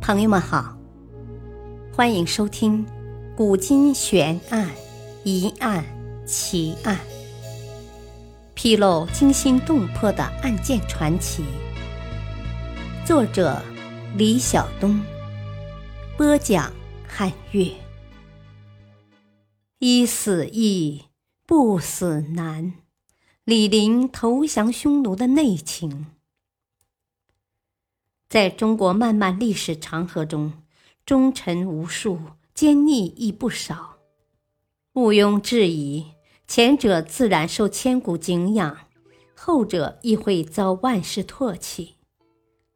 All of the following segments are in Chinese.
朋友们好，欢迎收听《古今悬案、疑案、奇案》，披露惊心动魄的案件传奇。作者：李晓东，播讲：汉月。一死易，不死难。李陵投降匈奴的内情。在中国漫漫历史长河中，忠臣无数，奸逆亦不少。毋庸置疑，前者自然受千古敬仰，后者亦会遭万世唾弃。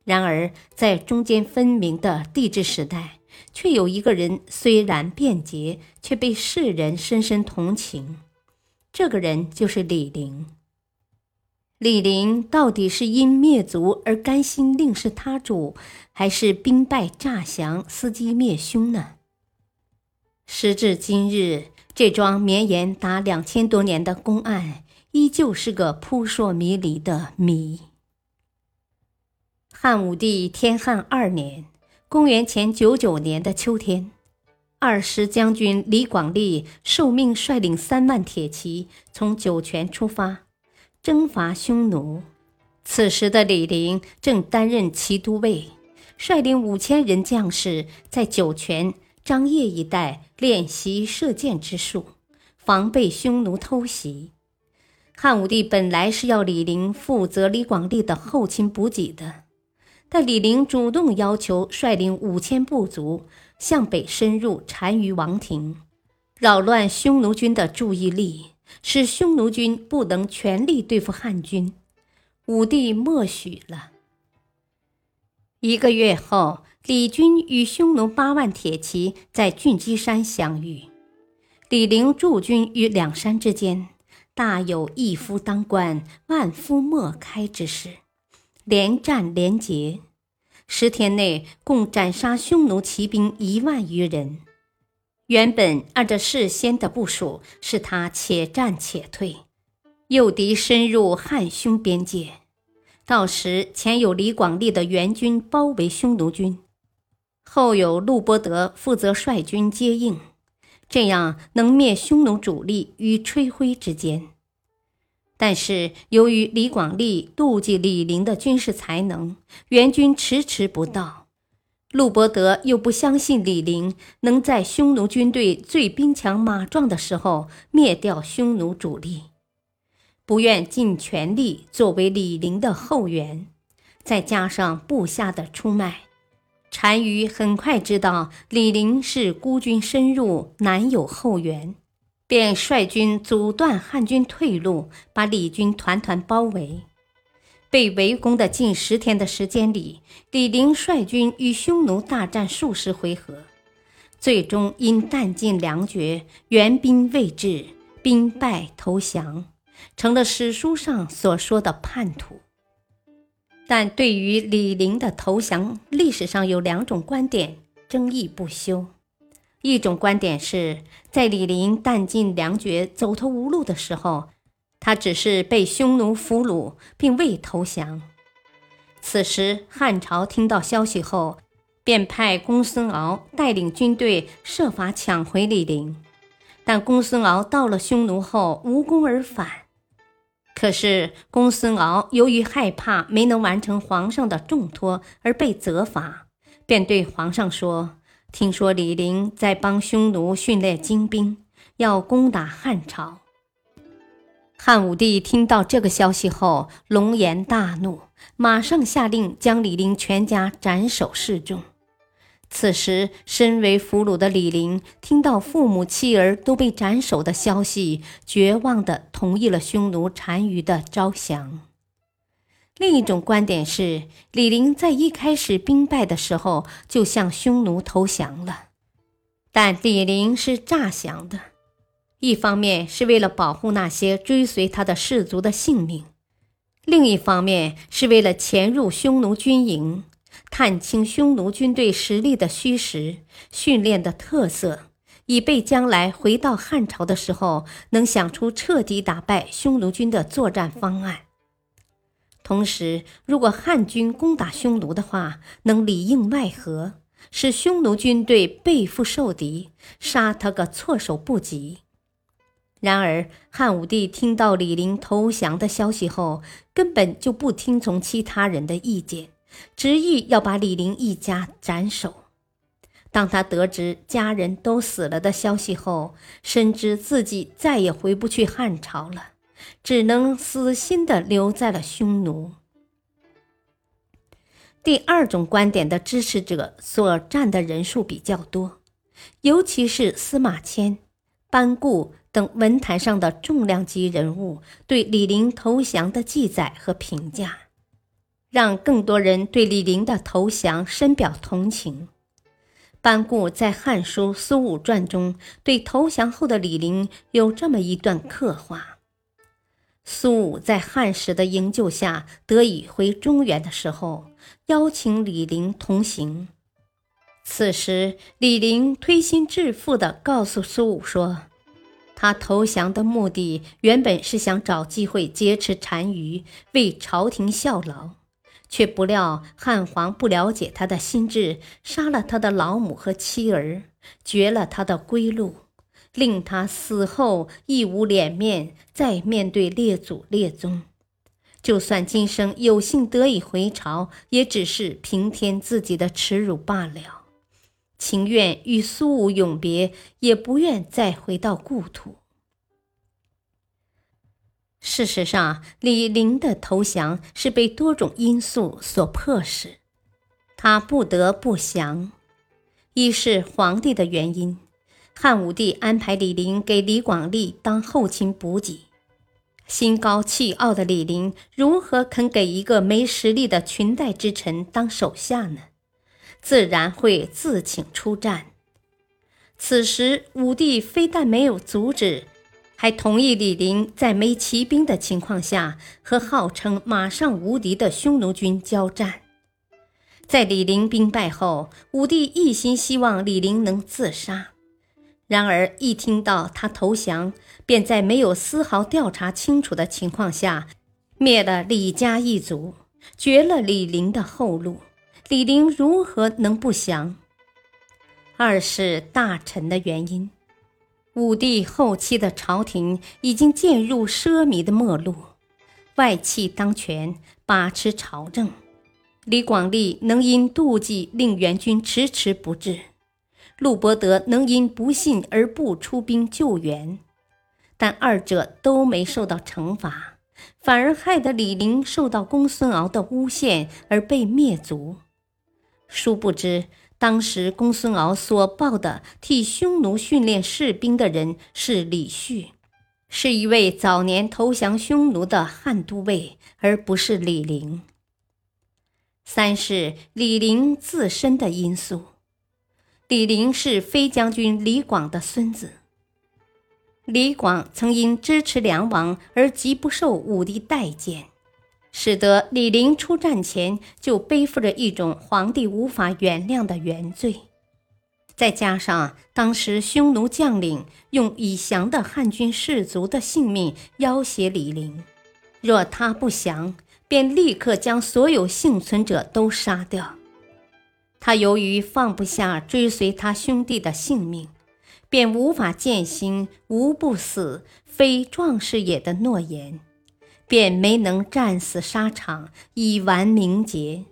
然而，在中间分明的帝制时代，却有一个人虽然便捷，却被世人深深同情。这个人就是李陵。李陵到底是因灭族而甘心另是他主，还是兵败诈降、伺机灭凶呢？时至今日，这桩绵延达两千多年的公案，依旧是个扑朔迷离的谜。汉武帝天汉二年（公元前九九年的秋天），二师将军李广利受命率领三万铁骑从酒泉出发。征伐匈奴，此时的李陵正担任骑都尉，率领五千人将士在酒泉、张掖一带练习射箭之术，防备匈奴偷袭。汉武帝本来是要李陵负责李广利的后勤补给的，但李陵主动要求率领五千部族向北深入单于王庭，扰乱匈奴军的注意力。使匈奴军不能全力对付汉军，武帝默许了。一个月后，李军与匈奴八万铁骑在郡基山相遇，李陵驻军于两山之间，大有一夫当关，万夫莫开之势，连战连捷，十天内共斩杀匈奴骑兵一万余人。原本按照事先的部署，是他且战且退，诱敌深入汉匈边界，到时前有李广利的援军包围匈奴军，后有陆伯德负责率军接应，这样能灭匈奴主力于吹灰之间。但是由于李广利妒忌李陵的军事才能，援军迟迟不到。陆伯德又不相信李陵能在匈奴军队最兵强马壮的时候灭掉匈奴主力，不愿尽全力作为李陵的后援，再加上部下的出卖，单于很快知道李陵是孤军深入，难有后援，便率军阻断汉军退路，把李军团团包围。被围攻的近十天的时间里，李陵率军与匈奴大战数十回合，最终因弹尽粮绝、援兵未至，兵败投降，成了史书上所说的叛徒。但对于李陵的投降，历史上有两种观点争议不休。一种观点是在李陵弹尽粮绝、走投无路的时候。他只是被匈奴俘虏，并未投降。此时，汉朝听到消息后，便派公孙敖带领军队设法抢回李陵。但公孙敖到了匈奴后，无功而返。可是，公孙敖由于害怕没能完成皇上的重托而被责罚，便对皇上说：“听说李陵在帮匈奴训练精兵，要攻打汉朝。”汉武帝听到这个消息后，龙颜大怒，马上下令将李陵全家斩首示众。此时，身为俘虏的李陵听到父母妻儿都被斩首的消息，绝望地同意了匈奴单于的招降。另一种观点是，李陵在一开始兵败的时候就向匈奴投降了，但李陵是诈降的。一方面是为了保护那些追随他的士卒的性命，另一方面是为了潜入匈奴军营，探清匈奴军队实力的虚实、训练的特色，以备将来回到汉朝的时候能想出彻底打败匈奴军的作战方案。同时，如果汉军攻打匈奴的话，能里应外合，使匈奴军队背负受敌，杀他个措手不及。然而，汉武帝听到李陵投降的消息后，根本就不听从其他人的意见，执意要把李陵一家斩首。当他得知家人都死了的消息后，深知自己再也回不去汉朝了，只能死心的留在了匈奴。第二种观点的支持者所占的人数比较多，尤其是司马迁、班固。等文坛上的重量级人物对李陵投降的记载和评价，让更多人对李陵的投降深表同情。班固在《汉书·苏武传》中对投降后的李陵有这么一段刻画：苏武在汉使的营救下得以回中原的时候，邀请李陵同行。此时，李陵推心置腹地告诉苏武说。他投降的目的原本是想找机会劫持单于，为朝廷效劳，却不料汉皇不了解他的心智，杀了他的老母和妻儿，绝了他的归路，令他死后亦无脸面再面对列祖列宗。就算今生有幸得以回朝，也只是平添自己的耻辱罢了。情愿与苏武永别，也不愿再回到故土。事实上，李陵的投降是被多种因素所迫使，他不得不降。一是皇帝的原因，汉武帝安排李陵给李广利当后勤补给，心高气傲的李陵如何肯给一个没实力的裙带之臣当手下呢？自然会自请出战。此时，武帝非但没有阻止，还同意李陵在没骑兵的情况下和号称马上无敌的匈奴军交战。在李陵兵败后，武帝一心希望李陵能自杀。然而，一听到他投降，便在没有丝毫调查清楚的情况下灭了李家一族，绝了李陵的后路。李陵如何能不降？二是大臣的原因。武帝后期的朝廷已经渐入奢靡的末路，外戚当权，把持朝政。李广利能因妒忌令援军迟迟不至，陆伯德能因不信而不出兵救援，但二者都没受到惩罚，反而害得李陵受到公孙敖的诬陷而被灭族。殊不知，当时公孙敖所报的替匈奴训练士兵的人是李旭，是一位早年投降匈奴的汉都尉，而不是李陵。三是李陵自身的因素，李陵是飞将军李广的孙子，李广曾因支持梁王而极不受武帝待见。使得李陵出战前就背负着一种皇帝无法原谅的原罪，再加上当时匈奴将领用已降的汉军士卒的性命要挟李陵，若他不降，便立刻将所有幸存者都杀掉。他由于放不下追随他兄弟的性命，便无法践行“无不死，非壮士也”的诺言。便没能战死沙场，以完名节。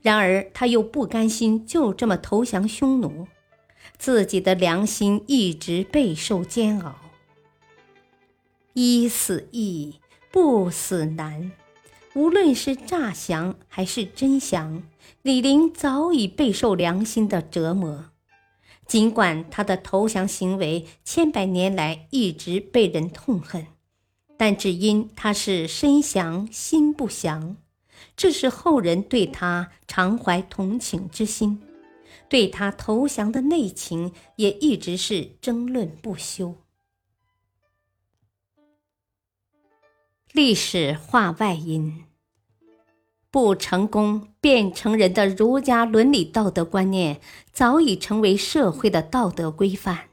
然而他又不甘心就这么投降匈奴，自己的良心一直备受煎熬。一死易，不死难。无论是诈降还是真降，李陵早已备受良心的折磨。尽管他的投降行为千百年来一直被人痛恨。但只因他是身降心不降，这是后人对他常怀同情之心，对他投降的内情也一直是争论不休。历史化外因，不成功便成仁的儒家伦理道德观念早已成为社会的道德规范，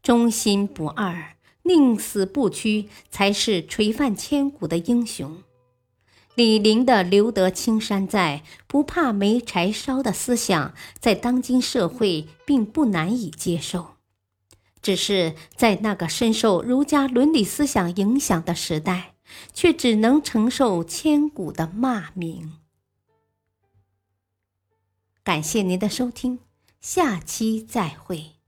忠心不二。宁死不屈，才是垂范千古的英雄。李陵的“留得青山在，不怕没柴烧”的思想，在当今社会并不难以接受，只是在那个深受儒家伦理思想影响的时代，却只能承受千古的骂名。感谢您的收听，下期再会。